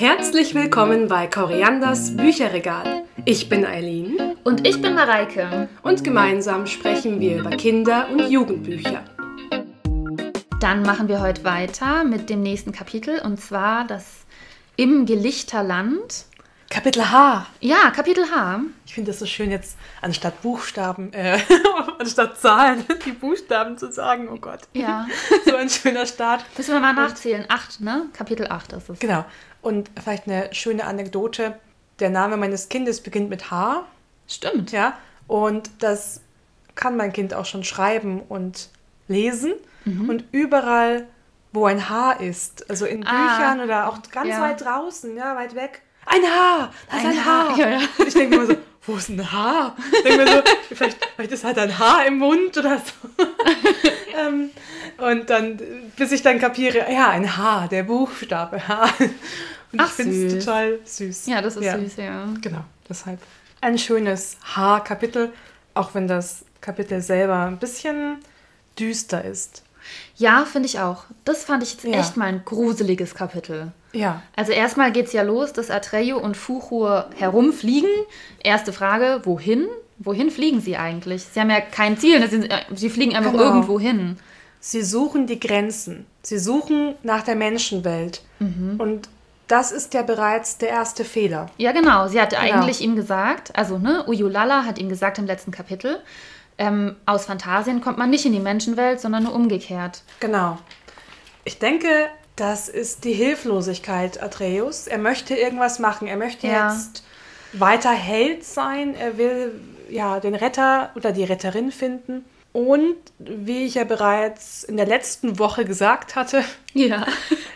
Herzlich willkommen bei Korianders Bücherregal. Ich bin Eileen Und ich bin Mareike. und gemeinsam sprechen wir über Kinder- und Jugendbücher. Dann machen wir heute weiter mit dem nächsten Kapitel und zwar das Im Gelichterland. Kapitel H. Ja, Kapitel H. Ich finde das so schön jetzt, anstatt Buchstaben, äh, anstatt Zahlen, die Buchstaben zu sagen. Oh Gott. Ja. So ein schöner Start. Müssen wir mal nachzählen. Acht, ne? Kapitel 8 ist es. Genau. Und vielleicht eine schöne Anekdote. Der Name meines Kindes beginnt mit H. Stimmt. Ja. Und das kann mein Kind auch schon schreiben und lesen. Und überall, wo ein H ist, also in Ah, Büchern oder auch ganz ja. weit draußen, ja, weit weg. Ein H! Das ist Ein ein H! H, ja, ja. Ich denke mir immer so, wo ist ein H? Ich denke mir so, vielleicht, vielleicht ist halt ein H im Mund oder so. ähm, und dann, bis ich dann kapiere, ja, ein H, der Buchstabe H. Und Ach, ich finde es total süß. Ja, das ist süß, ja. Genau, deshalb ein schönes H-Kapitel, auch wenn das Kapitel selber ein bisschen düster ist. Ja, finde ich auch. Das fand ich jetzt Ja. echt mal ein gruseliges Kapitel. Ja, Also erstmal geht es ja los, dass Atreyu und Fuchur herumfliegen. Erste Frage, wohin? Wohin fliegen sie eigentlich? Sie haben ja kein Ziel, ne? sie, äh, sie fliegen einfach Genau. irgendwo hin. sie suchen die Grenzen. Sie suchen nach der Menschenwelt. Und das ist ja bereits der erste Fehler. Ja, genau. Sie hatte Genau. eigentlich ihm gesagt, also ne, Uyulala hat ihm gesagt im letzten Kapitel, ähm, aus Phantasien kommt man nicht in die Menschenwelt, sondern nur umgekehrt. Genau. Ich denke, das ist die Hilflosigkeit Atreus. Er möchte irgendwas machen. Er möchte Ja. jetzt weiter Held sein. Er will ja den Retter oder die Retterin finden. Und wie ich ja bereits in der letzten Woche gesagt hatte, Ja.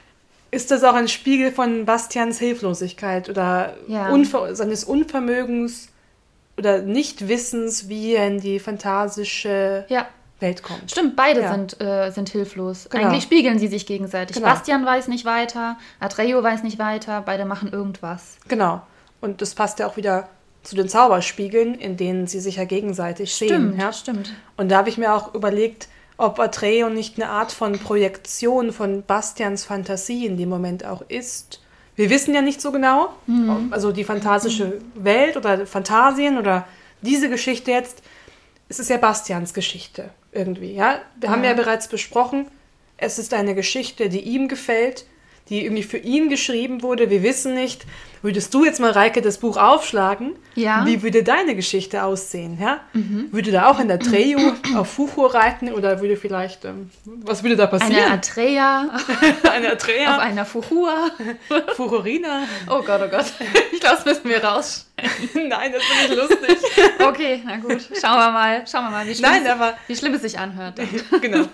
ist das auch ein Spiegel von Bastians Hilflosigkeit oder Ja. Unver seines Unvermögens oder Nichtwissens, wie er in die fantasische Ja, Welt kommt. stimmt, beide Ja. sind, äh, sind hilflos. Genau. Eigentlich spiegeln sie sich gegenseitig. Genau. Bastian weiß nicht weiter, Atreyu weiß nicht weiter, beide machen irgendwas. Genau. Und das passt ja auch wieder zu den Zauberspiegeln, in denen sie sich ja gegenseitig sehen. Stimmt, Ja? stimmt. Und da habe ich mir auch überlegt, ob Atreo nicht eine Art von Projektion von Bastians Fantasie in dem Moment auch ist. Wir wissen ja nicht so genau, ob- also die fantasische Welt oder Fantasien oder diese Geschichte jetzt, es ist ja Bastians Geschichte irgendwie. Ja? Wir haben ja bereits besprochen, es ist eine Geschichte, die ihm gefällt, die irgendwie für ihn geschrieben wurde. Wir wissen nicht, würdest du jetzt mal, Reike, das Buch aufschlagen? Ja. Wie würde deine Geschichte aussehen? Ja? Würde da auch in der Treju auf Fuchur reiten oder würde vielleicht, ähm, was würde da Eine passieren? Atreya Eine auf Atreja, einer Fuchua. Fuchurina? Oh Gott, oh Gott. Ich glaube, das müssen wir raus. Nein, das finde ich lustig. Okay, na gut. Schauen wir mal, schauen wir mal, wie schlimm, Nein, es, aber wie schlimm es sich anhört. genau.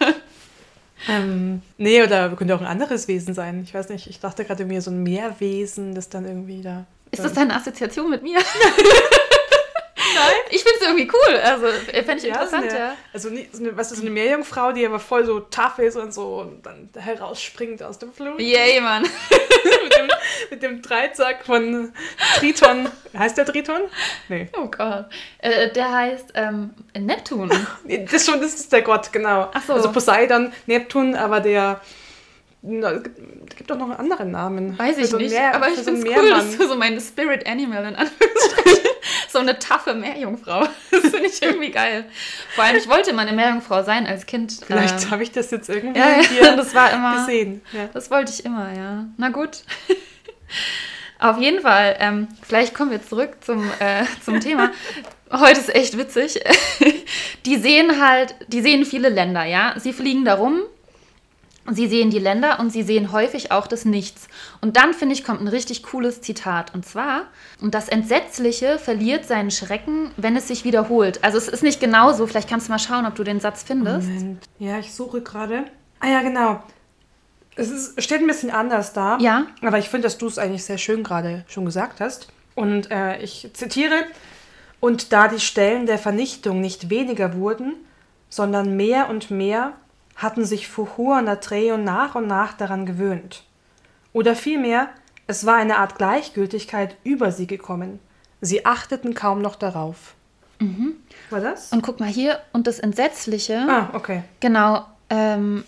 Ähm, nee, oder könnte auch ein anderes Wesen sein. Ich weiß nicht, ich dachte gerade mir so ein Meerwesen, das dann irgendwie da. Ist das deine Assoziation mit mir? Ich finde es irgendwie cool. Also, fände ich Ja, so interessant, eine, ja. Also, so eine, was ist so eine Meerjungfrau, die aber voll so tough ist und so und dann herausspringt aus dem Flut. Yay, Mann. mit, dem, mit dem Dreizack von Triton. Heißt der Triton? Nee. Oh Gott. Äh, der heißt ähm, Neptun. Das, schon, das ist der Gott, genau. Ach so. Also Poseidon, Neptun, aber der. Na, es gibt doch noch einen anderen Namen. Weiß ich so nicht. Meer- aber ich so finde es cool, dass du so mein Spirit Animal in Anführungsstrichen. so eine taffe Meerjungfrau. Das finde ich irgendwie geil. Vor allem, ich wollte mal eine Meerjungfrau sein als Kind. Vielleicht ähm, habe ich das jetzt irgendwie ja, hier das war immer. gesehen. Ja. Das wollte ich immer, ja. Na gut. Auf jeden Fall, ähm, vielleicht kommen wir zurück zum, äh, zum Thema. Heute ist echt witzig. Die sehen halt, die sehen viele Länder, ja. Sie fliegen da rum, sie sehen die Länder und sie sehen häufig auch das Nichts. Und dann, finde ich, kommt ein richtig cooles Zitat. Und zwar, und das Entsetzliche verliert seinen Schrecken, wenn es sich wiederholt. Also es ist nicht genauso, vielleicht kannst du mal schauen, ob du den Satz findest. Moment. Ja, ich suche gerade. Ah ja, genau. Es ist, steht ein bisschen anders da. Ja. Aber ich finde, dass du es eigentlich sehr schön gerade schon gesagt hast. Und äh, ich zitiere. Und da die Stellen der Vernichtung nicht weniger wurden, sondern mehr und mehr, hatten sich Fuhur und Atreo nach und nach daran gewöhnt. Oder vielmehr, es war eine Art Gleichgültigkeit über sie gekommen. Sie achteten kaum noch darauf. War das? Und guck mal hier, und das Entsetzliche. Ah, okay. Genau. Ähm,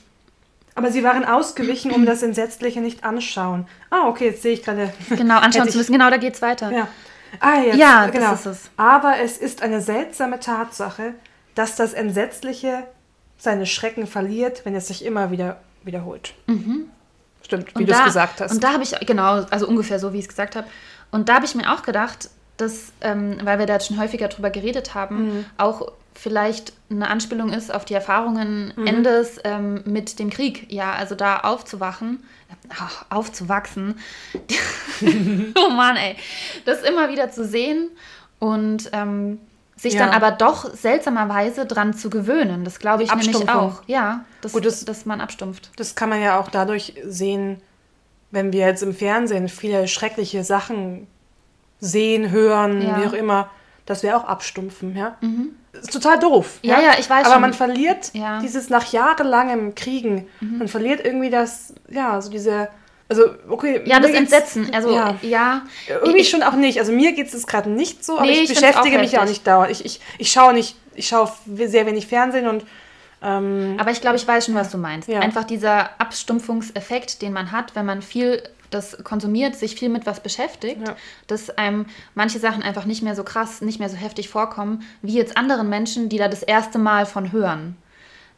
Aber sie waren ausgewichen, um das Entsetzliche nicht anschauen. Ah, okay, jetzt sehe ich gerade. Genau, anschauen zu müssen. Genau, da geht's weiter. Ja. Ah, jetzt, Ja, das genau. ist es. Aber es ist eine seltsame Tatsache, dass das Entsetzliche seine Schrecken verliert, wenn es sich immer wieder wiederholt. Stimmt, wie du es gesagt hast. Und da habe ich, genau, also ungefähr so, wie ich es gesagt habe. Und da habe ich mir auch gedacht, dass, ähm, weil wir da jetzt schon häufiger drüber geredet haben, Mhm. auch vielleicht eine Anspielung ist auf die Erfahrungen Mhm. Endes ähm, mit dem Krieg. Ja, also da aufzuwachen, ach, aufzuwachsen. oh Mann, ey. Das immer wieder zu sehen und ähm, sich Ja. dann aber doch seltsamerweise dran zu gewöhnen. Das glaube ich nämlich auch. Ja, dass, Gut, das- dass man abstumpft. Das kann man ja auch dadurch sehen, wenn wir jetzt im Fernsehen viele schreckliche Sachen sehen, hören, Ja. wie auch immer, dass wir auch abstumpfen, ja. Ist total doof. Ja, ja, ich weiß Aber schon. man verliert Ja. Mhm. dieses nach jahrelangem Kriegen, man verliert irgendwie das, ja, so diese, also okay. Ja, das Entsetzen. Also, ja. ja. Irgendwie Ich- schon auch nicht. Also mir geht es gerade nicht so, aber Nee, ich, beschäftige mich ja auch nicht dauernd. Ich, ich, ich schaue nicht, ich schaue sehr wenig Fernsehen und ähm, Aber ich glaube, ich weiß schon, was du meinst. Ja. Einfach dieser Abstumpfungseffekt, den man hat, wenn man viel das konsumiert, sich viel mit was beschäftigt, Ja. dass einem manche Sachen einfach nicht mehr so krass, nicht mehr so heftig vorkommen, wie jetzt anderen Menschen, die da das erste Mal von hören.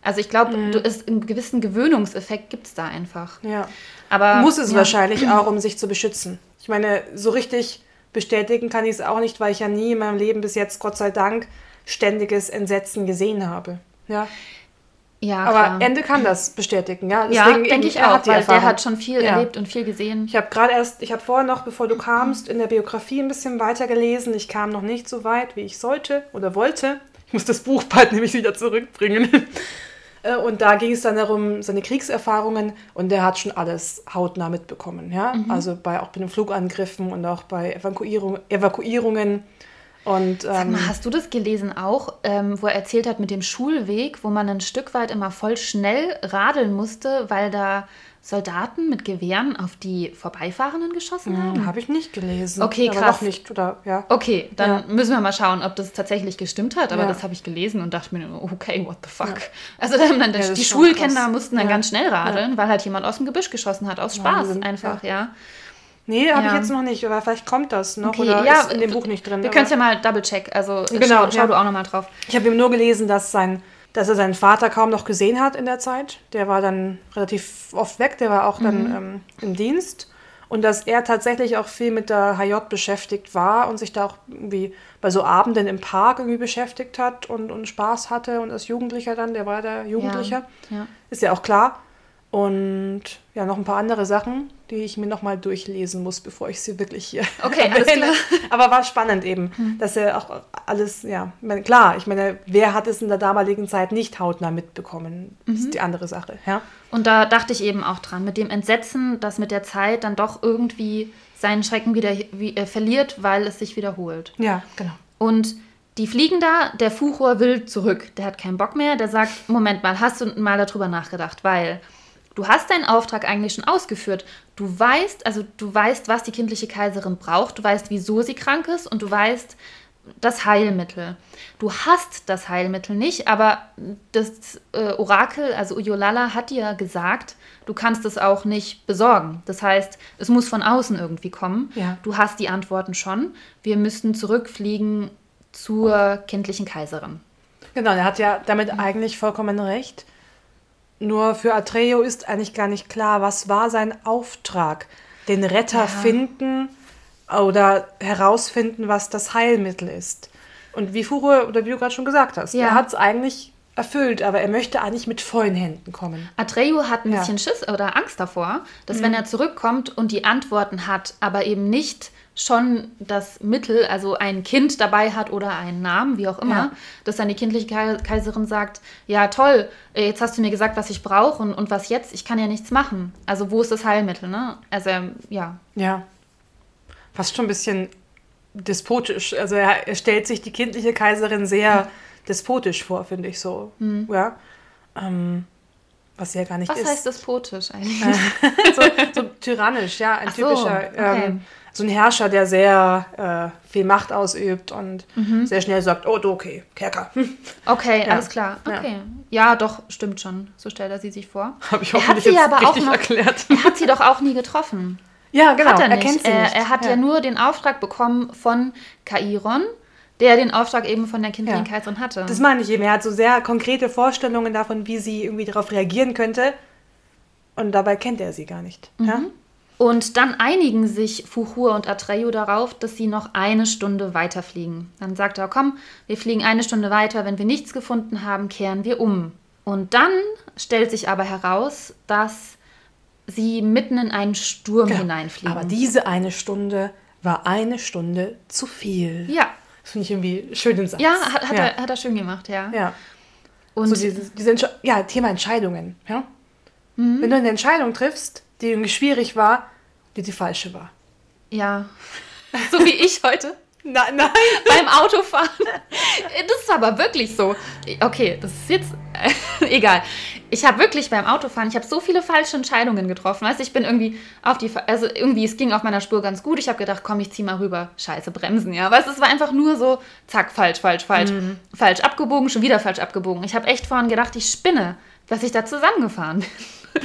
Also ich glaube, Mhm. einen gewissen Gewöhnungseffekt gibt es da einfach. ja. Aber Muss es ja. wahrscheinlich auch, um sich zu beschützen. Ich meine, so richtig bestätigen kann ich es auch nicht, weil ich ja nie in meinem Leben bis jetzt, Gott sei Dank, ständiges Entsetzen gesehen habe. Ja. Ja, Aber klar. Ende kann das bestätigen, ja. ja, Deswegen denke eben, ich auch, weil der hat schon viel Ja. erlebt und viel gesehen. Ich habe gerade erst, ich habe vorher noch, bevor du kamst, in der Biografie ein bisschen weiter gelesen. Ich kam noch nicht so weit, wie ich sollte oder wollte. Ich muss das Buch bald nämlich wieder zurückbringen. Äh, Und da ging es dann darum, seine Kriegserfahrungen und der hat schon alles hautnah mitbekommen. Ja? Also bei, auch bei den Flugangriffen und auch bei Evakuierung, Evakuierungen. Und Sag ähm, mal, hast du das gelesen auch, ähm, wo er erzählt hat mit dem Schulweg, wo man ein Stück weit immer voll schnell radeln musste, weil da Soldaten mit Gewehren auf die Vorbeifahrenden geschossen haben? habe ich nicht gelesen. Okay, aber krass. Nicht, oder? Ja. Okay, dann Ja. müssen wir mal schauen, ob das tatsächlich gestimmt hat. Aber Ja. das habe ich gelesen und dachte mir, okay, what the fuck. Also dann, dann, die Schulkinder krass. mussten dann ganz schnell radeln, weil halt jemand aus dem Gebüsch geschossen hat, aus Spaß Wahnsinn, einfach, ja. Nee, habe Ja. ich jetzt noch nicht, aber vielleicht kommt das noch Okay, oder ja, ist in dem Buch nicht drin. Wir können es ja mal double-check, also Genau, schau, schau ja. du auch nochmal drauf. Ich habe ihm nur gelesen, dass, sein, dass er seinen Vater kaum noch gesehen hat in der Zeit. Der war dann relativ oft weg, der war auch dann Mhm. ähm, im Dienst. Und dass er tatsächlich auch viel mit der HJ beschäftigt war und sich da auch irgendwie bei so Abenden im Park irgendwie beschäftigt hat und, und Spaß hatte. Und als Jugendlicher dann, der war der Jugendlicher, Ja. ist ja auch klar. Und ja, noch ein paar andere Sachen, die ich mir nochmal durchlesen muss, bevor ich sie wirklich hier Okay, alles klar. Aber war spannend eben, dass er auch alles, ja, ich meine, klar, ich meine, wer hat es in der damaligen Zeit nicht hautnah mitbekommen? Das ist die andere Sache, ja. Und da dachte ich eben auch dran, mit dem Entsetzen, dass mit der Zeit dann doch irgendwie seinen Schrecken wieder wie, äh, verliert, weil es sich wiederholt. Ja, genau. Und die fliegen da, der Fuchur will zurück. Der hat keinen Bock mehr. Der sagt, Moment mal, hast du mal darüber nachgedacht? Weil du hast deinen Auftrag eigentlich schon ausgeführt. Du weißt, also du weißt, was die kindliche Kaiserin braucht. Du weißt, wieso sie krank ist und du weißt das Heilmittel. Du hast das Heilmittel nicht, aber das äh, Orakel, also Uyolala, hat dir gesagt, du kannst es auch nicht besorgen. Das heißt, es muss von außen irgendwie kommen. Ja. Du hast die Antworten schon. Wir müssten zurückfliegen zur kindlichen Kaiserin. Genau, er hat ja damit eigentlich vollkommen recht. Nur für Atreo ist eigentlich gar nicht klar, was war sein Auftrag? Den Retter Ja. finden oder herausfinden, was das Heilmittel ist. Und wie Fure oder wie du gerade schon gesagt hast, Ja. er hat es eigentlich erfüllt, aber er möchte eigentlich mit vollen Händen kommen. Atreyu hat ein Ja. bisschen Schiss oder Angst davor, dass wenn er zurückkommt und die Antworten hat, aber eben nicht schon das Mittel, also ein Kind dabei hat oder einen Namen, wie auch immer, Ja. dass dann die kindliche Kai- Kaiserin sagt, ja toll, äh, jetzt hast du mir gesagt, was ich brauche und, und was jetzt? Ich kann ja nichts machen. Also wo ist das Heilmittel, ne? Also ähm, ja. Ja. Fast schon ein bisschen despotisch. Also er, er stellt sich die kindliche Kaiserin sehr despotisch vor, finde ich so. Ja. Ähm, was sie ja gar nicht Was ist. heißt despotisch eigentlich? so, so tyrannisch, ja, ein Ach so, typischer, okay. ähm, so ein Herrscher, der sehr äh, viel Macht ausübt und Mhm. sehr schnell sagt, oh, du, okay, Kerker. Hm. Okay, Ja. alles klar. Ja. Okay. Ja. doch, stimmt schon. So stellt er sie sich vor. Habe ich Er hat hoffentlich sie jetzt aber auch richtig noch- erklärt. Er hat sie doch auch nie getroffen. Ja, genau, hat er er, nicht. kennt sie er, nicht. er hat ja. nur den Auftrag bekommen von Kairon, der den Auftrag eben von der kindlichen Ja. Kaiserin hatte. Das meine ich eben. Er hat so sehr konkrete Vorstellungen davon, wie sie irgendwie darauf reagieren könnte. Und dabei kennt er sie gar nicht. Mhm. Ja? Und dann einigen sich Fuchur und Atreyu darauf, dass sie noch eine Stunde weiterfliegen. Dann sagt er, komm, wir fliegen eine Stunde weiter, wenn wir nichts gefunden haben, kehren wir um. Und dann stellt sich aber heraus, dass sie mitten in einen Sturm Genau. hineinfliegen. Aber diese eine Stunde war eine Stunde zu viel. ja, Das finde ich irgendwie einen schönen Satz. ja, hat, hat, ja. Er, hat er schön gemacht, ja. Ja. Und so dieses, diese Entsche ja, Thema Entscheidungen. Ja? Mhm. Wenn du eine Entscheidung triffst, die irgendwie schwierig war, die die falsche war. ja, so wie ich heute. Nein, nein. beim Autofahren. Das ist aber wirklich so. Okay, das ist jetzt egal. Ich habe wirklich beim Autofahren, ich habe so viele falsche Entscheidungen getroffen. Weißt, du, ich bin irgendwie auf die, also irgendwie, es ging auf meiner Spur ganz gut. Ich habe gedacht, komm, ich zieh mal rüber. Scheiße, bremsen, ja. Weißt, du, es war einfach nur so, zack, falsch, falsch, falsch, Mhm. falsch abgebogen, schon wieder falsch abgebogen. Ich habe echt vorhin gedacht, ich spinne, dass ich da zusammengefahren bin.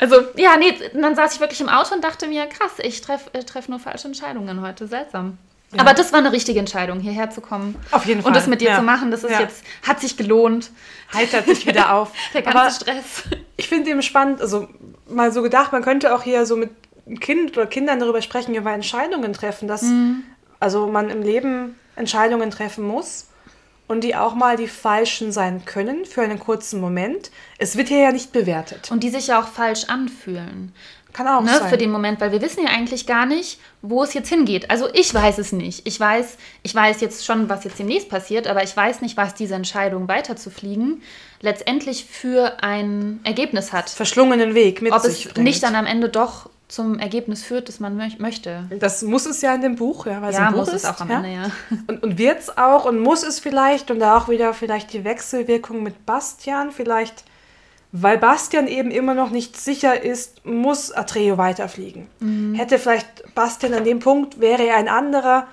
Also, ja, nee, dann saß ich wirklich im Auto und dachte mir, krass, ich treffe treff nur falsche Entscheidungen heute. Seltsam. Aber das war eine richtige Entscheidung, hierher zu kommen. Auf jeden Und Fall, das mit dir ja. zu machen, das ist Ja. jetzt, hat sich gelohnt. Heitert sich wieder auf. Der ganze Aber Stress. ich finde eben spannend, also mal so gedacht, man könnte auch hier so mit Kind oder Kindern darüber sprechen, über Entscheidungen treffen, dass Mhm. also man im Leben Entscheidungen treffen muss und die auch mal die falschen sein können für einen kurzen Moment. Es wird hier ja nicht bewertet. Und die sich ja auch falsch anfühlen. Kann auch Ne, sein. für den Moment, weil wir wissen ja eigentlich gar nicht, wo es jetzt hingeht. Also ich weiß es nicht. Ich weiß, ich weiß jetzt schon, was jetzt demnächst passiert, aber ich weiß nicht, was diese Entscheidung weiterzufliegen letztendlich für ein Ergebnis hat. Verschlungenen Weg mit Ob sich es bringt. nicht dann am Ende doch zum Ergebnis führt, das man möch- möchte. Das muss es ja in dem Buch, ja, weil es Ja, ein Buch muss ist. es auch am ja? Ende, ja. Und, und wird es auch und muss es vielleicht und da auch wieder vielleicht die Wechselwirkung mit Bastian, vielleicht, weil Bastian eben immer noch nicht sicher ist, muss Atreo weiterfliegen. Mhm. Hätte vielleicht Bastian an dem Punkt, wäre er ein anderer,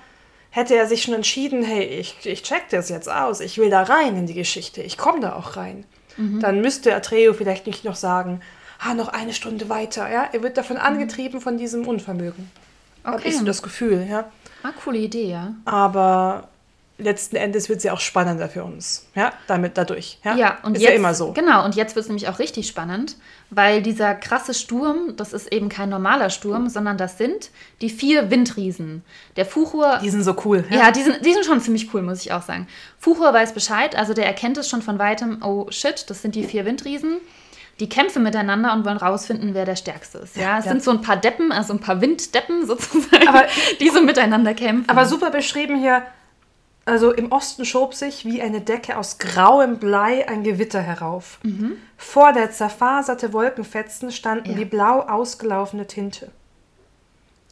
hätte er sich schon entschieden, hey, ich, ich check das jetzt aus, ich will da rein in die Geschichte, ich komme da auch rein. Mhm. Dann müsste Atreo vielleicht nicht noch sagen, ah, noch eine Stunde weiter, ja. Er wird davon angetrieben von diesem Unvermögen. Habe Mhm. Okay. ich so das Gefühl, ja. Ah, coole Idee, ja. Aber letzten Endes wird sie auch spannender für uns. Ja, damit dadurch. Ja, Ja, und ist jetzt, ja immer so. Genau, und jetzt wird es nämlich auch richtig spannend, weil dieser krasse Sturm, das ist eben kein normaler Sturm, sondern das sind die vier Windriesen. Der Fuchur. Die sind so cool. ja, die, sind, die sind schon ziemlich cool, muss ich auch sagen. Fuchur weiß Bescheid, also der erkennt es schon von weitem, oh shit, das sind die vier Windriesen. Die kämpfen miteinander und wollen rausfinden, wer der Stärkste ist. Ja, es ja. sind so ein paar Deppen, also ein paar Winddeppen sozusagen, Aber- die so miteinander kämpfen. Aber super beschrieben hier. Also im Osten schob sich wie eine Decke aus grauem Blei ein Gewitter herauf. Vor der zerfaserte Wolkenfetzen standen Ja. wie blau ausgelaufene Tinte.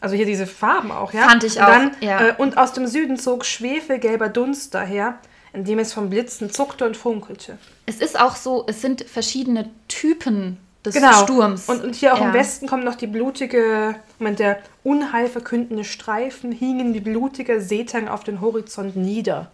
Also hier diese Farben auch, ja? Fand ich und auch, Dann, ja. äh, und aus dem Süden zog schwefelgelber Dunst daher, in dem es vom Blitzen zuckte und funkelte. es ist auch so, es sind verschiedene Typen des Genau. Sturms. Und, und hier auch Ja. im Westen kommt noch die blutige, Moment, der unheilverkündende Streifen hingen wie blutiger Seetang auf den Horizont nieder.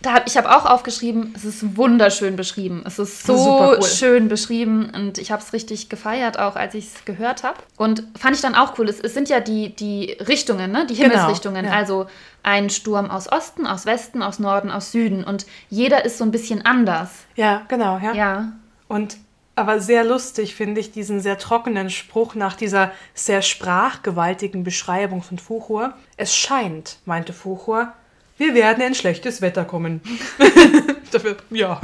Da hab, ich habe auch aufgeschrieben, es ist wunderschön beschrieben. Es ist so cool. schön beschrieben und ich habe es richtig gefeiert, auch als ich es gehört habe. Und fand ich dann auch cool. Es, es sind ja die, die Richtungen, ne? die Genau, Himmelsrichtungen. ja. Also ein Sturm aus Osten, aus Westen, aus Norden, aus Süden. Und jeder ist so ein bisschen anders. Ja, genau, ja. Ja. Und aber sehr lustig finde ich diesen sehr trockenen Spruch nach dieser sehr sprachgewaltigen Beschreibung von Fuchur. Es scheint, meinte Fuchur, wir werden in schlechtes Wetter kommen. Dafür, ja.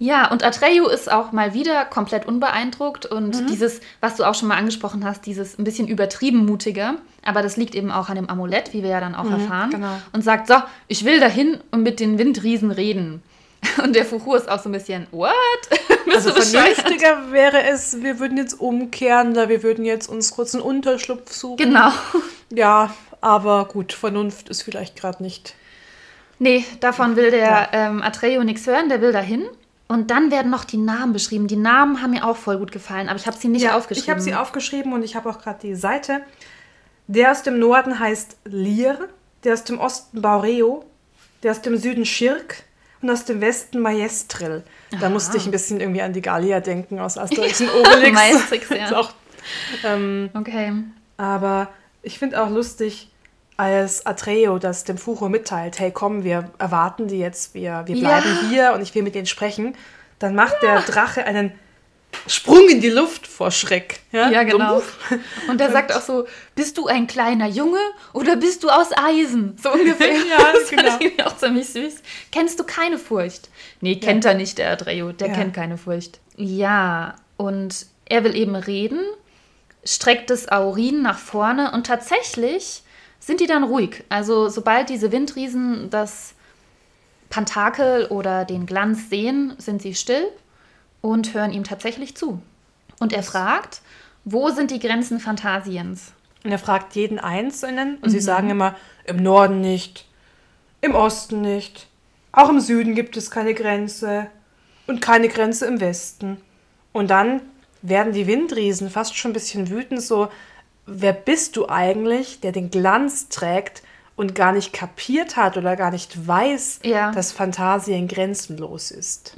Ja, und Atreyu ist auch mal wieder komplett unbeeindruckt und Mhm. dieses, was du auch schon mal angesprochen hast, dieses ein bisschen übertrieben mutige, aber das liegt eben auch an dem Amulett, wie wir ja dann auch erfahren, genau. und sagt, so, ich will dahin und mit den Windriesen reden. Und der Fuchur ist auch so ein bisschen, what? Bist Also vernünftiger wäre es, wir würden jetzt umkehren, da wir würden jetzt uns kurz einen Unterschlupf suchen. Genau. Ja, aber gut, Vernunft ist vielleicht gerade nicht. Nee, davon will der ähm, Atreyu nichts hören, der will dahin. Und dann werden noch die Namen beschrieben. Die Namen haben mir auch voll gut gefallen, aber ich habe sie nicht ja, aufgeschrieben. Ich habe sie aufgeschrieben und ich habe auch gerade die Seite. Der aus dem Norden heißt Lir, der aus dem Osten Baureo, der aus dem Süden Schirk und aus dem Westen Maestril. Da Aha. musste ich ein bisschen irgendwie an die Gallier denken aus Asterix und Obelix. Maestrix, ja. Auch, ähm, Okay. aber ich finde auch lustig, als Atreo das dem Furo mitteilt, hey komm, wir erwarten die jetzt, wir, wir Ja. bleiben hier und ich will mit denen sprechen, dann macht der Drache einen Sprung in die Luft vor Schreck. Ja, So, genau. Und er sagt auch so, bist du ein kleiner Junge oder bist du aus Eisen? So ungefähr. Ja, das genau. fand ich auch ziemlich süß. Kennst du keine Furcht? Nee, kennt er nicht, der Adreo. Der Ja. kennt keine Furcht. Ja, und er will eben reden, streckt das Aurin nach vorne und tatsächlich sind die dann ruhig. Also sobald diese Windriesen das Pentakel oder den Glanz sehen, sind sie still und hören ihm tatsächlich zu. Und er fragt, wo sind die Grenzen Phantasiens? Und er fragt jeden Einzelnen und Mhm. sie sagen immer, im Norden nicht, im Osten nicht, auch im Süden gibt es keine Grenze und keine Grenze im Westen. Und dann werden die Windriesen fast schon ein bisschen wütend, so, wer bist du eigentlich, der den Glanz trägt und gar nicht kapiert hat oder gar nicht weiß, Ja. dass Phantasien grenzenlos ist.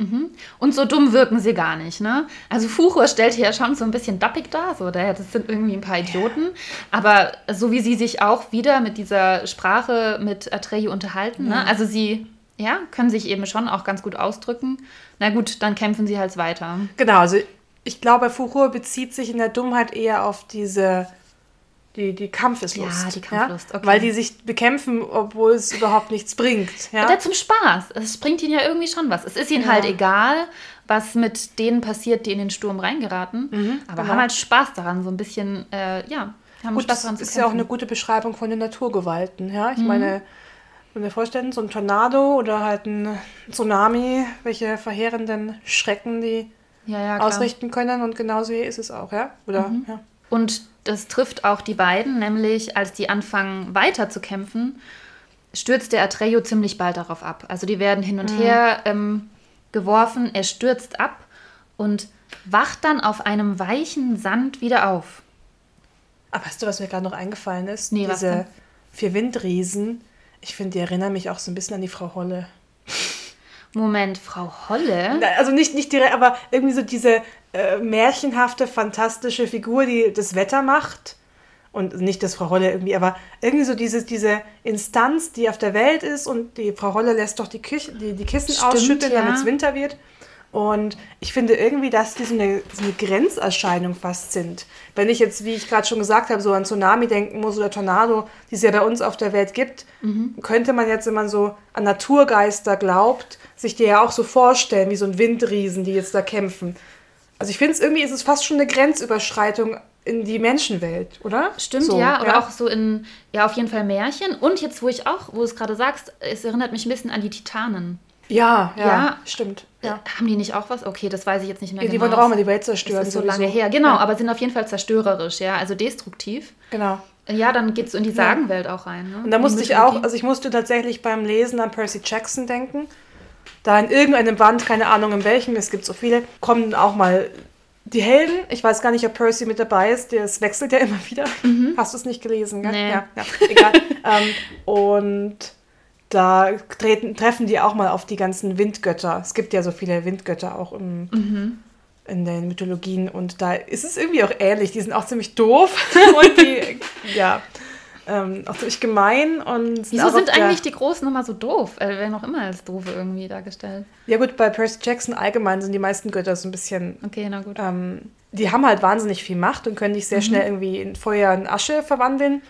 Und so dumm wirken sie gar nicht, ne? Also Fuchur stellt hier ja schon so ein bisschen dappig dar, so, das sind irgendwie ein paar Idioten. Aber so wie sie sich auch wieder mit dieser Sprache mit Atreyu unterhalten, ne? Also sie, ja, können sich eben schon auch ganz gut ausdrücken. Na gut, dann kämpfen sie halt weiter. Genau, also ich glaube, Furor bezieht sich in der Dummheit eher auf diese, die, die Kampfeslust. Ja, die Kampflust, okay. Weil die sich bekämpfen, obwohl es überhaupt nichts bringt. Ja? Oder zum Spaß. Es bringt ihnen ja irgendwie schon was. Es ist ihnen Ja. halt egal, was mit denen passiert, die in den Sturm reingeraten. aber genau. haben halt Spaß daran, so ein bisschen, äh, ja, haben Gut, Spaß daran zu ist ja auch eine kämpfen. gute Beschreibung von den Naturgewalten. Ja? Ich Mhm. meine, wenn wir vorstellen, so ein Tornado oder halt ein Tsunami, welche verheerenden Schrecken die ja, ja, ausrichten können. Und genauso hier ist es auch, ja? Oder, Mhm. ja. Und das trifft auch die beiden, nämlich als die anfangen weiter zu kämpfen, stürzt der Atreyu ziemlich bald darauf ab. Also die werden hin und her ähm, geworfen, er stürzt ab und wacht dann auf einem weichen Sand wieder auf. Aber weißt du, was mir gerade noch eingefallen ist? Nee? Diese vier Windriesen. Ich finde, die erinnern mich auch so ein bisschen an die Frau Holle. Moment, Frau Holle? Also nicht, nicht direkt, aber irgendwie so diese äh, märchenhafte, fantastische Figur, die das Wetter macht. Und nicht das Frau Holle irgendwie, aber irgendwie so diese, diese Instanz, die auf der Welt ist und die Frau Holle lässt doch die, Küche, die, die Kissen Stimmt, ausschütteln, ja. damit es Winter wird. Und ich finde irgendwie, dass die so eine, so eine Grenzerscheinung fast sind. Wenn ich jetzt, wie ich gerade schon gesagt habe, so an Tsunami denken muss oder Tornado, die es ja bei uns auf der Welt gibt, Mhm. könnte man jetzt, wenn man so an Naturgeister glaubt, sich die ja auch so vorstellen, wie so ein Windriesen, die jetzt da kämpfen. Also ich finde es irgendwie, ist es fast schon eine Grenzüberschreitung in die Menschenwelt, oder? Stimmt, so, ja, aber auch so in, ja, auf jeden Fall Märchen. Und jetzt, wo ich auch, wo du es gerade sagst, es erinnert mich ein bisschen an die Titanen. Ja, ja, Ja. stimmt. Ja. Ja. Haben die nicht auch was? Okay, das weiß ich jetzt nicht mehr Ja, die genau. wollen doch auch mal die Welt zerstören. das ist so sowieso. lange her. Genau, Ja, aber sind auf jeden Fall zerstörerisch, ja, also destruktiv. Genau. Ja, dann geht es in die Sagenwelt auch rein. Ne? Und da musste ich auch, also ich musste tatsächlich beim Lesen an Percy Jackson denken. Da in irgendeinem Band, keine Ahnung in welchem, es gibt so viele, kommen auch mal die Helden. Ich weiß gar nicht, ob Percy mit dabei ist, das wechselt ja immer wieder. Hast du es nicht gelesen, gell? Nee. Ja, ja, egal. ähm, und da treten, treffen die auch mal auf die ganzen Windgötter. Es gibt ja so viele Windgötter auch im, in den Mythologien und da ist es irgendwie auch ähnlich. Die sind auch ziemlich doof und die, ja, ähm, auch ziemlich gemein und Wieso sind eigentlich die Großen immer so doof? Äh, werden auch immer als doofe irgendwie dargestellt. Ja gut, bei Percy Jackson allgemein sind die meisten Götter so ein bisschen, Okay, na gut. ähm, die haben halt wahnsinnig viel Macht und können dich sehr schnell irgendwie in Feuer und Asche verwandeln.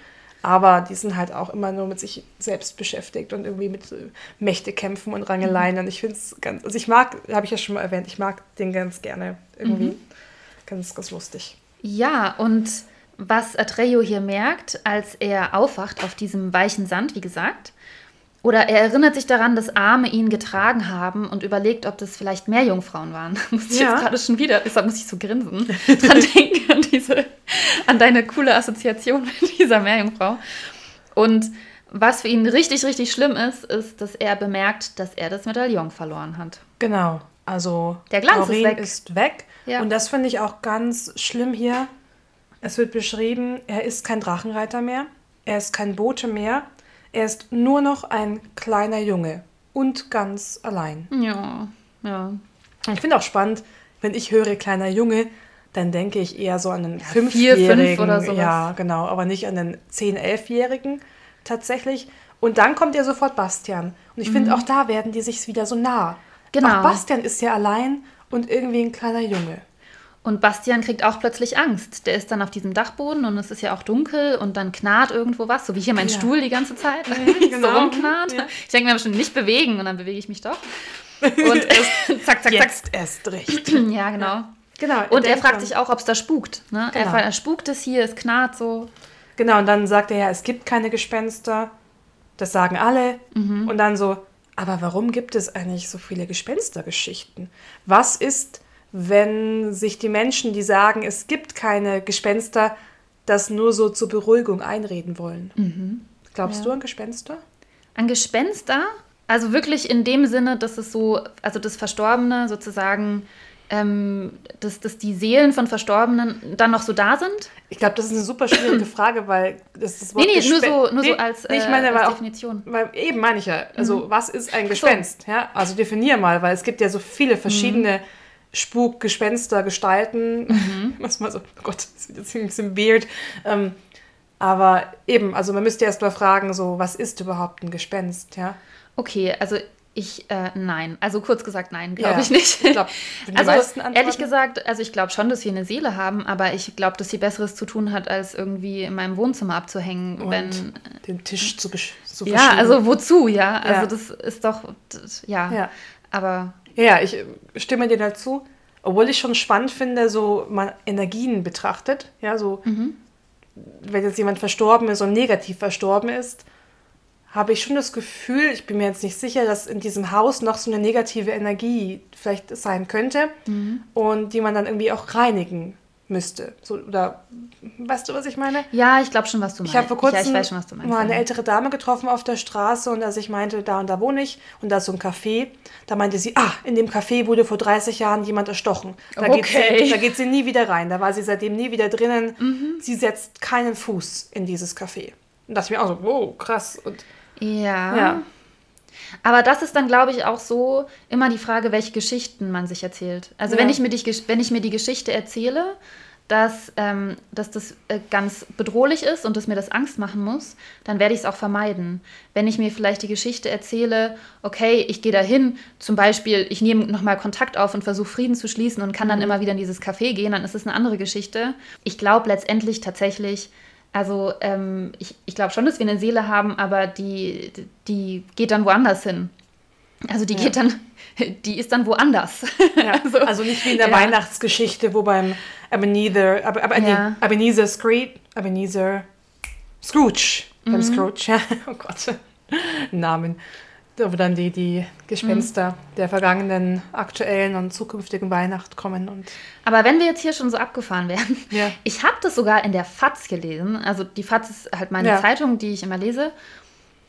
Aber die sind halt auch immer nur mit sich selbst beschäftigt und irgendwie mit äh, Mächtekämpfen und Rangeleien. Und ich finde es ganz, also ich mag, habe ich ja schon mal erwähnt, ich mag den ganz gerne irgendwie. Ganz, ganz lustig. Ja, und was Atreyu hier merkt, als er aufwacht auf diesem weichen Sand, wie gesagt, oder er erinnert sich daran, dass Arme ihn getragen haben und überlegt, ob das vielleicht Meerjungfrauen waren. muss ich Ja. jetzt gerade schon wieder, deshalb muss ich so grinsen, dran denken, an, diese, an deine coole Assoziation mit dieser Meerjungfrau. Und was für ihn richtig, richtig schlimm ist, ist, dass er bemerkt, dass er das Medaillon verloren hat. Genau. Also Der Glanz ist Taurin weg. ist weg. Ja. Und das finde ich auch ganz schlimm hier. Es wird beschrieben, er ist kein Drachenreiter mehr, er ist kein Bote mehr, er ist nur noch ein kleiner Junge und ganz allein. Ja, ja. Ich finde auch spannend, wenn ich höre kleiner Junge, dann denke ich eher so an einen vier, Fünfjährigen. fünf oder sowas. Ja, genau, aber nicht an einen 10-, 11-Jährigen tatsächlich. Und dann kommt ja sofort Bastian. Und ich finde, auch da werden die sich wieder so nah. Mhm. Genau. Auch Bastian ist ja allein und irgendwie ein kleiner Junge. Und Bastian kriegt auch plötzlich Angst. Der ist dann auf diesem Dachboden und es ist ja auch dunkel und dann knarrt irgendwo was, so wie hier mein Ja. Stuhl die ganze Zeit genau. so rumknarrt. Ja. Ich denke mir schon nicht bewegen und dann bewege ich mich doch. Und zack, zack, zack. Jetzt erst recht. Ja, genau. Genau. Und er fragt sich auch, ob es da spukt. Ne? Er Genau. fragt, er spukt es hier, es knarrt so. Genau, und dann sagt er ja, es gibt keine Gespenster. Das sagen alle. Mhm. Und dann so, aber warum gibt es eigentlich so viele Gespenstergeschichten? Was ist, wenn sich die Menschen, die sagen, es gibt keine Gespenster, das nur so zur Beruhigung einreden wollen? Glaubst Ja. du an Gespenster? An Gespenster, also wirklich in dem Sinne, dass es so, also das Verstorbene sozusagen, ähm, dass, dass die Seelen von Verstorbenen dann noch so da sind. Ich glaube, das ist eine super schwierige Frage, weil das ist das Nee, nee, nur Gespen- so, nur Nee, so als, nee, ich äh, meine, als auch Definition. Weil eben meine ich ja, also was ist ein so. Gespenst? Ja? Also definier mal, weil es gibt ja so viele verschiedene Mhm. Spuk, Gespenster, Gestalten. Was mal so, oh Gott, das wird jetzt ein bisschen weird. Ähm, aber eben, also man müsste erst mal fragen, so, was ist überhaupt ein Gespenst? Ja? Okay, also ich, äh, nein. Also kurz gesagt, nein, glaube Ja, ich nicht. ich glaub, also ehrlich gesagt, also ich glaube schon, dass wir eine Seele haben, aber ich glaube, dass sie Besseres zu tun hat, als irgendwie in meinem Wohnzimmer abzuhängen, Und wenn den Tisch zu, zu ja, also wozu, ja? Also Ja. das ist doch, das, ja. Ja. Aber Ja, ich äh, stimme dir dazu. Obwohl ich schon spannend finde, so mal Energien betrachtet. Ja, so, Mhm. wenn jetzt jemand verstorben ist und negativ verstorben ist, habe ich schon das Gefühl, ich bin mir jetzt nicht sicher, dass in diesem Haus noch so eine negative Energie vielleicht sein könnte Mhm. und die man dann irgendwie auch reinigen müsste. So, oder weißt du, was ich meine? ja, ich glaube schon, was du meinst. Ich habe vor kurzem ja, schon, meinst. mal eine ältere Dame getroffen auf der Straße und als ich meinte, da und da wohne ich und da ist so ein Café, da meinte sie, ah, in dem Café wurde vor 30 Jahren jemand erstochen. Da, geht, Okay. sie, da geht sie nie wieder rein. Da war sie seitdem nie wieder drinnen. Mhm. Sie setzt keinen Fuß in dieses Café. Und ich mir auch so, wow, krass. Und Ja. Ja. Aber das ist dann, glaube ich, auch so immer die Frage, welche Geschichten man sich erzählt. Also Ja. wenn, ich mir die, wenn ich mir die Geschichte erzähle, dass, ähm, dass das äh, ganz bedrohlich ist und dass mir das Angst machen muss, dann werde ich es auch vermeiden. Wenn ich mir vielleicht die Geschichte erzähle, okay, ich gehe dahin, zum Beispiel, ich nehme nochmal Kontakt auf und versuche Frieden zu schließen und kann dann immer wieder in dieses Café gehen, dann ist es eine andere Geschichte. Ich glaube letztendlich tatsächlich, also ähm, ich, ich glaube schon, dass wir eine Seele haben, aber die, die geht dann woanders hin. Also die Ja. geht dann, die ist dann woanders. ja, also, nicht wie in der ja. Weihnachtsgeschichte, wo beim Ebenezer, aber, Ja. nee, Ebenezer Scrooge, Ebenezer Scrooge, beim Mhm. Scrooge, ja, oh Gott, Namen, wo dann die, die Gespenster Mhm. der vergangenen, aktuellen und zukünftigen Weihnacht kommen und Aber wenn wir jetzt hier schon so abgefahren werden, Ja. ich habe das sogar in der FAZ gelesen. Also die FAZ ist halt meine Ja. Zeitung, die ich immer lese.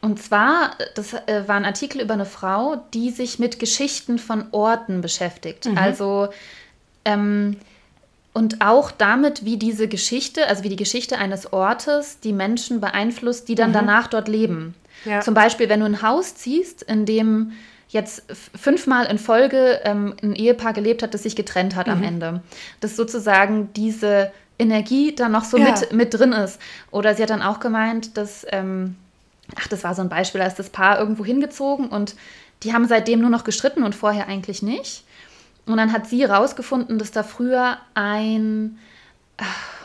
Und zwar, das äh, war ein Artikel über eine Frau, die sich mit Geschichten von Orten beschäftigt. Also ähm, und auch damit, wie diese Geschichte, also wie die Geschichte eines Ortes die Menschen beeinflusst, die dann danach dort leben. Ja. Zum Beispiel, wenn du ein Haus ziehst, in dem jetzt fünfmal in Folge ähm, ein Ehepaar gelebt hat, das sich getrennt hat am Ende. Dass sozusagen diese Energie da noch so Ja. mit, mit drin ist. Oder sie hat dann auch gemeint, dass, ähm, ach, das war so ein Beispiel, da ist das Paar irgendwo hingezogen und die haben seitdem nur noch gestritten und vorher eigentlich nicht. Und dann hat sie rausgefunden, dass da früher ein,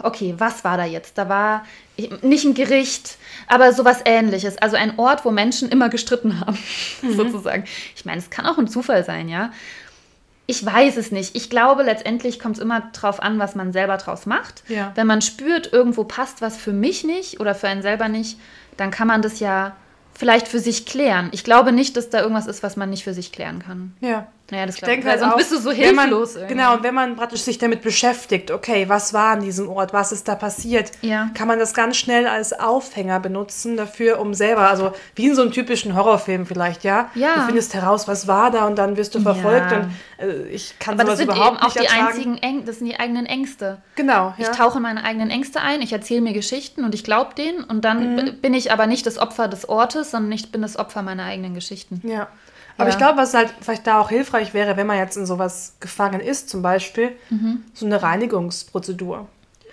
okay, was war da jetzt? Da war ich- nicht ein Gericht, aber sowas ähnliches. Also ein Ort, wo Menschen immer gestritten haben, sozusagen. Ich meine, es kann auch ein Zufall sein, ja. Ich weiß es nicht. Ich glaube, letztendlich kommt es immer drauf an, was man selber draus macht. Ja. Wenn man spürt, irgendwo passt was für mich nicht oder für einen selber nicht, dann kann man das ja vielleicht für sich klären. Ich glaube nicht, dass da irgendwas ist, was man nicht für sich klären kann. ja. Naja, das Ich denke halt sonst auch, bist du so man, hilflos. irgendwie. Genau, und wenn man praktisch sich damit beschäftigt, okay, was war an diesem Ort, was ist da passiert, Ja. kann man das ganz schnell als Aufhänger benutzen dafür, um selber, also wie in so einem typischen Horrorfilm vielleicht, ja? Ja. Du findest heraus, was war da und dann wirst du verfolgt Ja. und äh, ich kann Aber das sowas sind überhaupt eben auch nicht die ertragen. einzigen, Äng das sind die eigenen Ängste. Genau, ja. Ich tauche in meine eigenen Ängste ein, ich erzähle mir Geschichten und ich glaube denen und dann Mhm. bin ich aber nicht das Opfer des Ortes, sondern ich bin das Opfer meiner eigenen Geschichten. Ja. Aber Ja. ich glaube, was halt vielleicht da auch hilfreich wäre, wenn man jetzt in sowas gefangen ist, zum Beispiel, Mhm. so eine Reinigungsprozedur.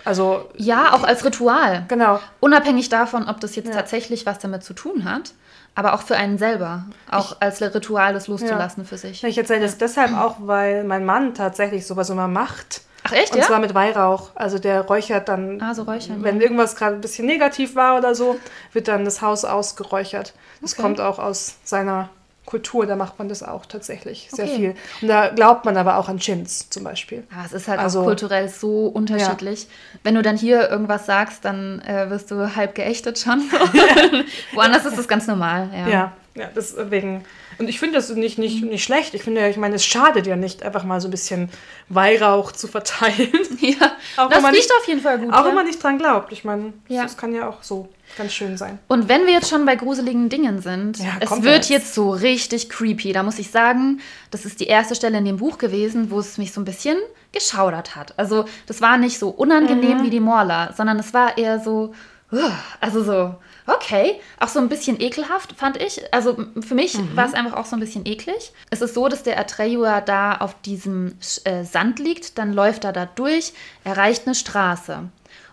Also, Ja, auch als Ritual. genau. Unabhängig davon, ob das jetzt Ja. tatsächlich was damit zu tun hat, aber auch für einen selber. Auch als Ritual, das loszulassen für sich. Ich erzähle das deshalb auch, weil mein Mann tatsächlich sowas immer macht. Ach echt, Und ja? zwar mit Weihrauch. Also der räuchert dann, Ah, so räuchern, wenn ja. irgendwas gerade ein bisschen negativ war oder so, wird dann das Haus ausgeräuchert. Das Okay. kommt auch aus seiner Kultur, da macht man das auch tatsächlich sehr Okay. viel. Und da glaubt man aber auch an Chins zum Beispiel. Ja, es ist halt Also- auch kulturell so unterschiedlich. Wenn du dann hier irgendwas sagst, dann äh, wirst du halb geächtet schon. Woanders ist das ganz normal. Ja. Ja, ja, deswegen. Und ich finde das nicht, nicht, nicht schlecht. Ich finde, ich meine, es schadet ja nicht, einfach mal so ein bisschen Weihrauch zu verteilen. Ja, Auch das riecht nicht- auf jeden Fall gut. Auch ja. wenn man nicht dran glaubt. Ich meine, Ja. das kann ja auch so ganz schön sein. Und wenn wir jetzt schon bei gruseligen Dingen sind, Ja, es wird jetzt. jetzt so richtig creepy. Da muss ich sagen, das ist die erste Stelle in dem Buch gewesen, wo es mich so ein bisschen geschaudert hat. Also das war nicht so unangenehm Mhm. wie die Morla, sondern es war eher so, uh, also so, okay, auch so ein bisschen ekelhaft, fand ich. Also für mich Mhm. war es einfach auch so ein bisschen eklig. Es ist so, dass der Atreyu da auf diesem äh, Sand liegt, dann läuft er da durch, erreicht eine Straße.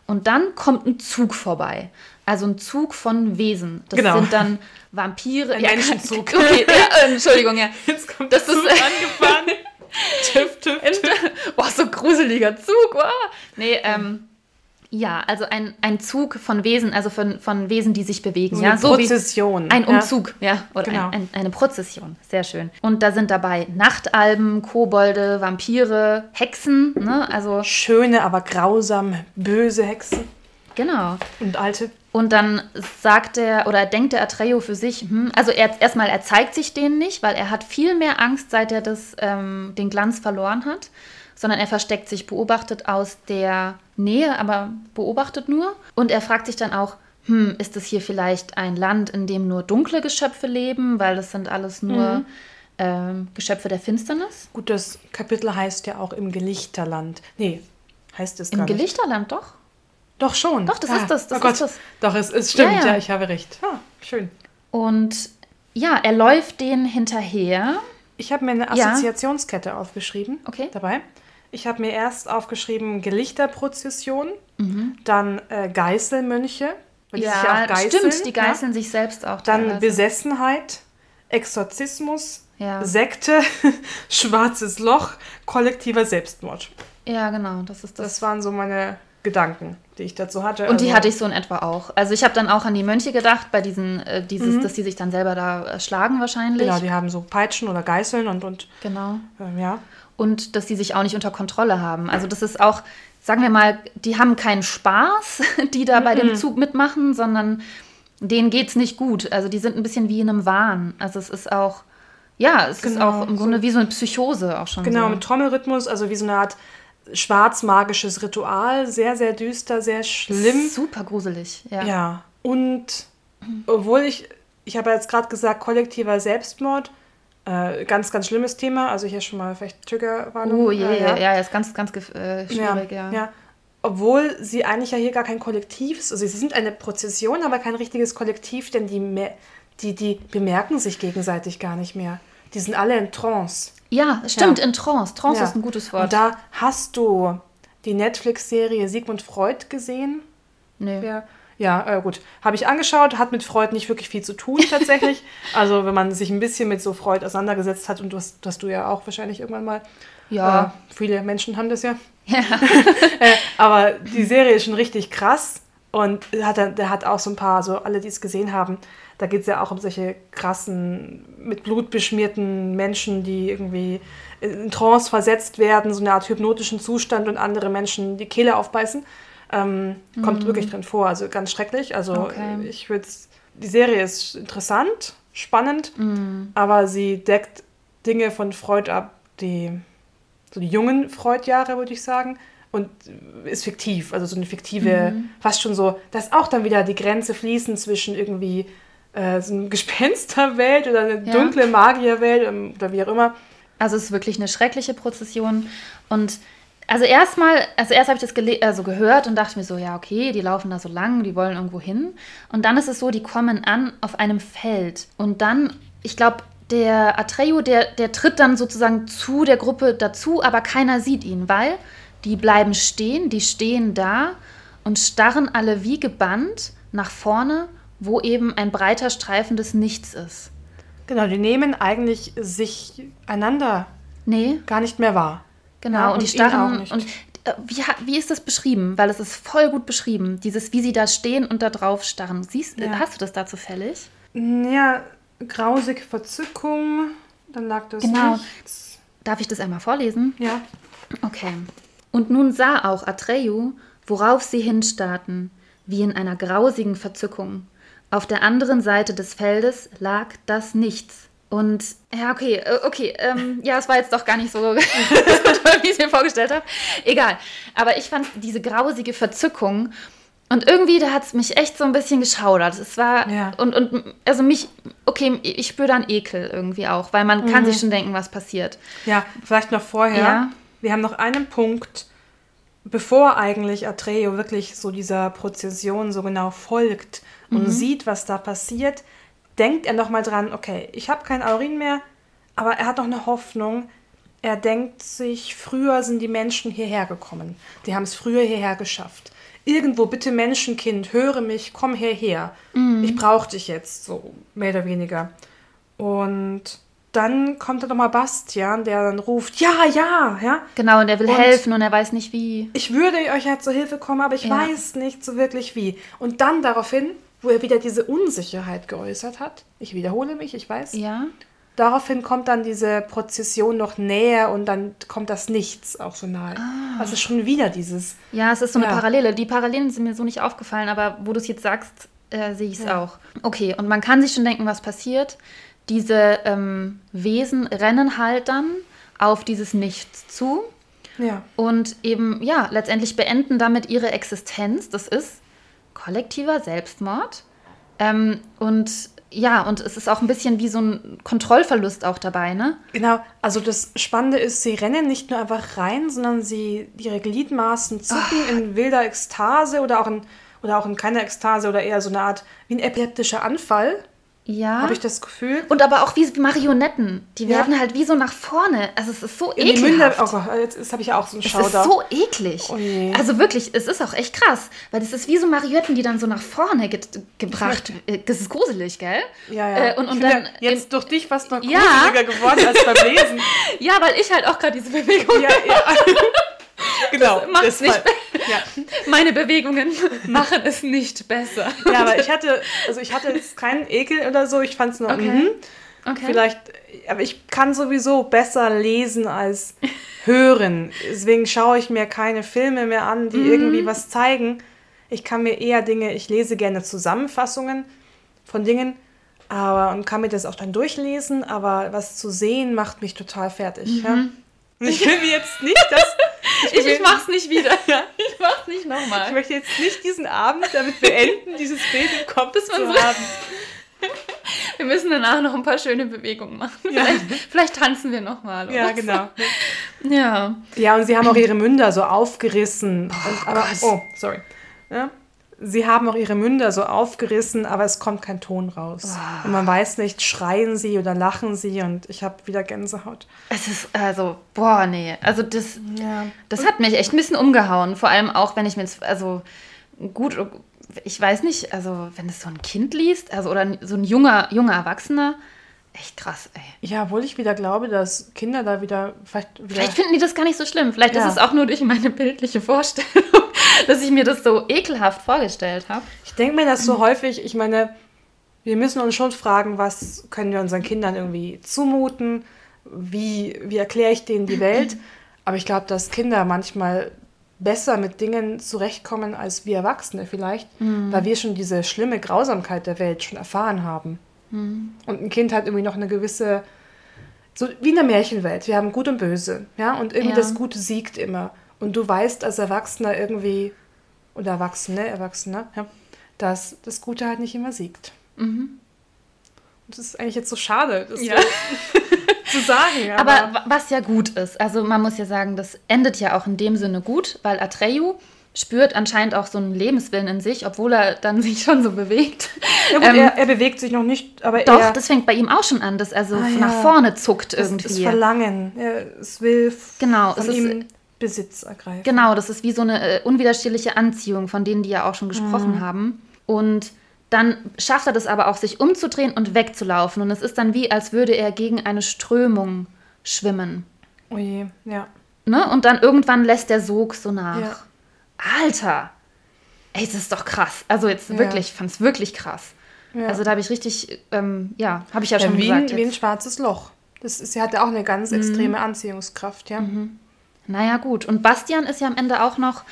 Und dann kommt ein Zug vorbei. Also ein Zug von Wesen. Das Genau. sind dann Vampire. Ein Menschenzug. Okay, ja, äh, Entschuldigung, ja. Jetzt kommt Das ist- Zug angefahren. tüff, tüff, tüff. Boah, so gruseliger Zug. Wow. Nee, ähm, ja, also ein, ein Zug von Wesen, also von, von Wesen, die sich bewegen. So ja, eine so wie Prozession. ein ja. Umzug, ja, oder Genau. ein, ein, eine Prozession. Sehr schön. Und da sind dabei Nachtalben, Kobolde, Vampire, Hexen, ne? Also, Schöne, aber grausam böse Hexen genau. und alte. Und dann sagt er oder denkt der Atreyu für sich, hm, also er, erstmal, er zeigt sich denen nicht, weil er hat viel mehr Angst, seit er das, ähm, den Glanz verloren hat, sondern er versteckt sich, beobachtet aus der Nähe, aber beobachtet nur. Und er fragt sich dann auch, hm, ist es hier vielleicht ein Land, in dem nur dunkle Geschöpfe leben, weil das sind alles nur ähm, Geschöpfe der Finsternis? Gut, das Kapitel heißt ja auch im Gelichterland. Nee, heißt es Im gar nicht. Gelichterland doch. Doch schon. Doch, das ist das, das oh ist Gott. das. Doch, es, es stimmt, Ja, ja, ja. ich habe recht. Ah, schön. Und ja, er läuft denen hinterher. Ich habe mir eine Ja. Assoziationskette aufgeschrieben. Okay. Dabei. Ich habe mir erst aufgeschrieben Gelichterprozession, Mhm. dann äh, Geißelmönche, weil die sich ja auch geißeln. stimmt, die ja. geißeln sich selbst auch. Dann teilweise. Besessenheit, Exorzismus, Ja. Sekte, schwarzes Loch, kollektiver Selbstmord. Ja, genau, das ist das. Das waren so meine Gedanken, die ich dazu hatte. und die Also- hatte ich so in etwa auch. Also ich habe dann auch an die Mönche gedacht, bei diesen, äh, dieses, dass die sich dann selber da äh, schlagen wahrscheinlich. Mhm. Genau, die haben so Peitschen oder Geißeln und, und Genau. ähm, ja. Und dass die sich auch nicht unter Kontrolle haben. Also das ist auch, sagen wir mal, die haben keinen Spaß, die da bei Mhm. dem Zug mitmachen, sondern denen geht's nicht gut. Also die sind ein bisschen wie in einem Wahn. Also es ist auch, ja, es ist Genau, auch im Grunde wie so eine Psychose auch schon. Genau, so. mit Trommelrhythmus, also wie so eine Art schwarzmagisches Ritual. Sehr, sehr düster, sehr schlimm. Super gruselig, ja. Ja. Und obwohl ich, ich habe jetzt gerade gesagt, kollektiver Selbstmord, äh, ganz, ganz schlimmes Thema. Also hier schon mal vielleicht Triggerwarnung. Oh je, äh, ja, ja, ist ganz, ganz äh, schwierig, ja. ja. Obwohl sie eigentlich ja hier gar kein Kollektiv ist. Also sie sind eine Prozession, aber kein richtiges Kollektiv, denn die, die, die bemerken sich gegenseitig gar nicht mehr. Die sind alle in Trance. Ja, stimmt, Ja. in Trance. Trance Ja. ist ein gutes Wort. Und da hast du die Netflix-Serie Sigmund Freud gesehen. Nö. Ja, ja äh, gut. Habe ich angeschaut, hat mit Freud nicht wirklich viel zu tun tatsächlich. also wenn man sich ein bisschen mit so Freud auseinandergesetzt hat, und du hast, das du ja auch wahrscheinlich irgendwann mal. Ja. Äh, viele Menschen haben das ja. äh, aber die Serie ist schon richtig krass. Und hat, er- der hat auch so ein paar, so alle, die es gesehen haben, da geht es ja auch um solche krassen, mit Blut beschmierten Menschen, die irgendwie in Trance versetzt werden, so eine Art hypnotischen Zustand und andere Menschen die Kehle aufbeißen. Ähm, Kommt wirklich drin vor, also ganz schrecklich. Also Okay. ich würde Die Serie ist interessant, spannend, aber sie deckt Dinge von Freud ab, die so die jungen Freud-Jahre, würde ich sagen. Und ist fiktiv, also so eine fiktive, mhm. fast schon so, dass auch dann wieder die Grenze fließen zwischen irgendwie äh, so eine Gespensterwelt oder eine ja. dunkle Magierwelt ähm, oder wie auch immer. Also es ist wirklich eine schreckliche Prozession. Und also erstmal, also erst habe ich das also gehört und dachte mir so, ja, okay, die laufen da so lang, die wollen irgendwo hin. Und dann ist es so, die kommen an auf einem Feld. Und dann, ich glaube, der Atreyu, der, der tritt dann sozusagen zu der Gruppe dazu, aber keiner sieht ihn, weil die bleiben stehen, die stehen da und starren alle wie gebannt nach vorne, wo eben ein breiter Streifen des Nichts ist. Genau, die nehmen eigentlich sich einander nee. gar nicht mehr wahr. Genau, ja, und, und, die starren. Und äh, wie, wie ist das beschrieben? Weil es ist voll gut beschrieben, dieses, wie sie da stehen und da drauf starren. Siehst, ja. Hast du das da zufällig? Ja, grausige Verzückung, dann lag das genau. Nichts. Darf ich das einmal vorlesen? Ja. Okay. Und nun sah auch Atreyu, worauf sie hinstarrten, wie in einer grausigen Verzückung. Auf der anderen Seite des Feldes lag das Nichts. Und ja, okay, äh, okay, ähm, ja, es war jetzt doch gar nicht so toll, wie ich es mir vorgestellt habe. Egal. Aber ich fand diese grausige Verzückung und irgendwie, da hat es mich echt so ein bisschen geschaudert. Es war, ja. und, und also mich, okay, ich spüre dann Ekel irgendwie auch, weil man mhm. kann sich schon denken, was passiert. Ja, vielleicht noch vorher. Ja. Wir haben noch einen Punkt, bevor eigentlich Atreo wirklich so dieser Prozession so genau folgt und mhm. sieht, was da passiert, denkt er nochmal dran, okay, ich habe kein Aurin mehr, aber er hat noch eine Hoffnung. Er denkt sich, früher sind die Menschen hierher gekommen. Die haben es früher hierher geschafft. Irgendwo, bitte Menschenkind, höre mich, komm hierher. Mhm. Ich brauche dich jetzt, so mehr oder weniger. Und dann kommt da nochmal Bastian, der dann ruft, ja, ja, ja. Genau, und er will und helfen und er weiß nicht wie. Ich würde euch ja zur Hilfe kommen, aber ich ja. weiß nicht so wirklich wie. Und dann daraufhin, wo er wieder diese Unsicherheit geäußert hat, ich wiederhole mich, ich weiß. Ja. Daraufhin kommt dann diese Prozession noch näher und dann kommt das Nichts auch so nahe. Ah. Also schon wieder dieses. Ja, es ist so eine ja. Parallele. Die Parallelen sind mir so nicht aufgefallen, aber wo du es jetzt sagst, äh, sehe ich es ja. auch. Okay, und man kann sich schon denken, was passiert diese ähm, Wesen rennen halt dann auf dieses Nichts zu. Ja. Und eben, ja, letztendlich beenden damit ihre Existenz. Das ist kollektiver Selbstmord. Ähm, und ja, und es ist auch ein bisschen wie so ein Kontrollverlust auch dabei, ne? Genau, also das Spannende ist, sie rennen nicht nur einfach rein, sondern sie, ihre Gliedmaßen zucken oh. in wilder Ekstase oder auch in, oder auch in keiner Ekstase oder eher so eine Art wie ein epileptischer Anfall. Ja. Habe ich das Gefühl. Und aber auch wie Marionetten. Die ja. werden halt wie so nach vorne. Also es ist so eklig. Oh, jetzt habe ich ja auch so einen Schauder. Es ist so eklig. Oh also wirklich, es ist auch echt krass. Weil das ist wie so Marionetten, die dann so nach vorne ge gebracht äh, Das ist gruselig, gell? Ja, ja. Äh, und, und dann, jetzt in, durch dich fast noch gruseliger ja. geworden als beim Lesen. ja, weil ich halt auch gerade diese Bewegung ja, ja. genau. Das macht nicht ja. Meine Bewegungen machen es nicht besser. Ja, aber ich hatte, also ich hatte jetzt keinen Ekel oder so. Ich fand es nur, okay. Mhm. okay. Vielleicht, aber ich kann sowieso besser lesen als hören. Deswegen schaue ich mir keine Filme mehr an, die mhm. irgendwie was zeigen. Ich kann mir eher Dinge, ich lese gerne Zusammenfassungen von Dingen, aber und kann mir das auch dann durchlesen, aber was zu sehen macht mich total fertig. Mhm. Ja? Ich will mir jetzt nicht das. Ich, ich, ich mach's nicht wieder. Ja. Ich mach's nicht nochmal. Ich möchte jetzt nicht diesen Abend damit beenden, dieses Bild im Kopf Bis zu so haben. Wir müssen danach noch ein paar schöne Bewegungen machen. Ja. Vielleicht, vielleicht, tanzen wir nochmal. Ja, genau. Ja. Ja, und sie haben auch ihre Münder so aufgerissen. Oh, und, aber, oh sorry. Ja, sie haben auch ihre Münder so aufgerissen, aber es kommt kein Ton raus. Oh. Und man weiß nicht, schreien sie oder lachen sie und ich habe wieder Gänsehaut. Es ist also, boah, nee. Also das, ja. das hat mich echt ein bisschen umgehauen. Vor allem auch, wenn ich mir jetzt, also gut, ich weiß nicht, also wenn es so ein Kind liest, also oder so ein junger, junger Erwachsener, echt krass, ey. Ja, obwohl ich wieder glaube, dass Kinder da wieder vielleicht. Wieder vielleicht finden die das gar nicht so schlimm. Vielleicht ja. ist es auch nur durch meine bildliche Vorstellung, dass ich mir das so ekelhaft vorgestellt habe. Ich denke mir das so häufig, ich meine, wir müssen uns schon fragen, was können wir unseren Kindern irgendwie zumuten? Wie, wie erkläre ich denen die Welt? Aber ich glaube, dass Kinder manchmal besser mit Dingen zurechtkommen als wir Erwachsene vielleicht, mhm. weil wir schon diese schlimme Grausamkeit der Welt schon erfahren haben. Mhm. Und ein Kind hat irgendwie noch eine gewisse so wie in der Märchenwelt. Wir haben Gut und Böse, ja, und irgendwie Ja. das Gute siegt immer. Und du weißt als Erwachsener irgendwie, oder Erwachsene, Erwachsener, ja, dass das Gute halt nicht immer siegt. Mhm. Und das ist eigentlich jetzt so schade, das Ja. zu sagen. Aber wa- was ja gut ist, also man muss ja sagen, das endet ja auch in dem Sinne gut, weil Atreyu spürt anscheinend auch so einen Lebenswillen in sich, obwohl er dann sich schon so bewegt. ja, gut, ähm, er, er bewegt sich noch nicht, aber Doch, er, das fängt bei ihm auch schon an, dass er so Ah, nach ja. vorne zuckt das, irgendwie. das Verlangen, er, es will Genau, von es ist- ihm Besitz ergreifen. Genau, das ist wie so eine äh, unwiderstehliche Anziehung, von denen die ja auch schon gesprochen haben. Und dann schafft er das aber auch, sich umzudrehen und wegzulaufen. Und es ist dann wie, als würde er gegen eine Strömung schwimmen. Oh je, ja. Ne? Und dann irgendwann lässt der Sog so nach. Ja. Alter! Ey, das ist doch krass. Also jetzt Ja. wirklich, ich fand's wirklich krass. ja. Also da habe ich richtig, ähm, ja, habe ich ja schon wie, gesagt. ein, wie ein schwarzes Loch. Das ist, sie hat ja auch eine ganz extreme Anziehungskraft, ja. Naja, gut. Und Bastian ist ja am Ende auch noch,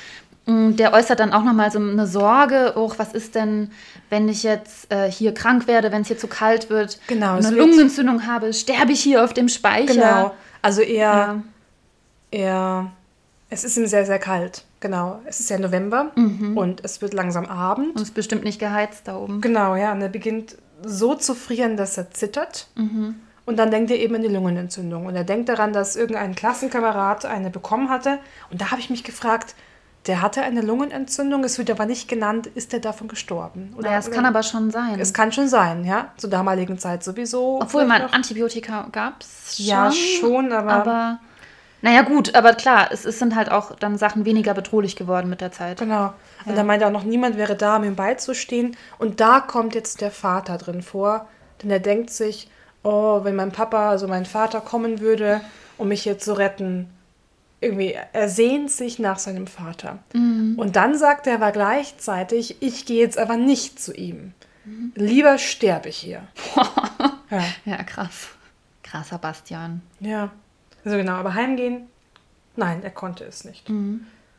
mh, der äußert dann auch nochmal so eine Sorge, oh, was ist denn, wenn ich jetzt äh, hier krank werde, wenn es hier zu kalt wird, Genau, eine Lungenentzündung habe, sterbe ich hier auf dem Speicher. Genau. Also er, Ja. er, es ist ihm sehr, sehr kalt. Genau. Es ist ja November Mhm. und es wird langsam Abend. Und es ist bestimmt nicht geheizt da oben. Genau, ja. Und er beginnt so zu frieren, dass er zittert. Mhm. Und dann denkt er eben an die Lungenentzündung. Und er denkt daran, dass irgendein Klassenkamerad eine bekommen hatte. Und da habe ich mich gefragt, der hatte eine Lungenentzündung, es wird aber nicht genannt, ist der davon gestorben? Ja, es kann aber schon sein. Es kann schon sein, ja. Zur damaligen Zeit sowieso. Obwohl man noch- Antibiotika gab es schon. Ja, schon, aber- Aber, naja, gut, aber klar, es, es sind halt auch dann Sachen weniger bedrohlich geworden mit der Zeit. Genau. Und da meinte auch noch, niemand wäre da, um ihm beizustehen. Und da kommt jetzt der Vater drin vor. Denn er denkt sich, oh, wenn mein Papa, also mein Vater kommen würde, um mich hier zu retten. Irgendwie, er sehnt sich nach seinem Vater. Und dann sagt er aber gleichzeitig, ich gehe jetzt aber nicht zu ihm. Lieber sterbe ich hier. ja. Ja, krass. Krasser Bastian. ja. Also genau, aber heimgehen, nein, er konnte es nicht.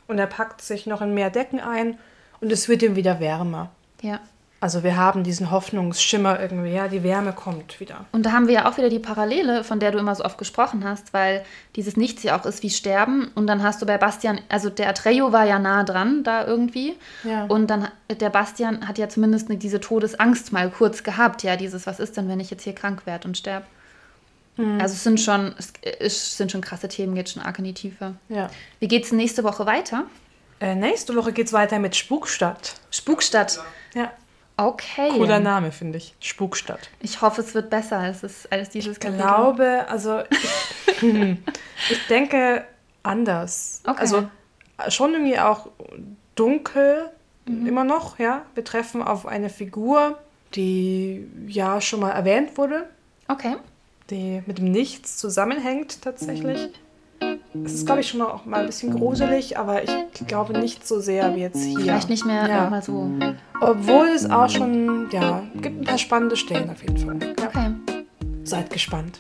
Und er packt sich noch in mehr Decken ein und es wird ihm wieder wärmer. Ja. Also wir haben diesen Hoffnungsschimmer irgendwie, ja, die Wärme kommt wieder. Und da haben wir ja auch wieder die Parallele, von der du immer so oft gesprochen hast, weil dieses Nichts ja auch ist wie Sterben. Und dann hast du bei Bastian, also der Atreyo war ja nah dran da irgendwie. Ja. Und dann der Bastian hat ja zumindest diese Todesangst mal kurz gehabt. Ja, dieses, was ist denn, wenn ich jetzt hier krank werde und sterbe? Also es sind schon, es es sind schon krasse Themen, geht schon arg in die Tiefe. Ja. Wie geht's nächste Woche weiter? Äh, nächste Woche geht's weiter mit Spukstadt. Spukstadt. Ja. Okay. Cooler Name, finde ich. Spukstadt. Ich hoffe, es wird besser als, es, als dieses Ich Kapitel. glaube, also ich, ich denke anders. Okay. Also schon irgendwie auch dunkel immer noch, ja. Wir treffen auf eine Figur, die ja schon mal erwähnt wurde, Okay. die mit dem Nichts zusammenhängt tatsächlich. Es ist, glaube ich, schon auch mal ein bisschen gruselig, aber ich glaube nicht so sehr wie jetzt hier. Vielleicht nicht mehr Ja. nochmal so. Obwohl es auch schon, ja, gibt ein paar spannende Stellen auf jeden Fall. Ja. Okay. Seid gespannt.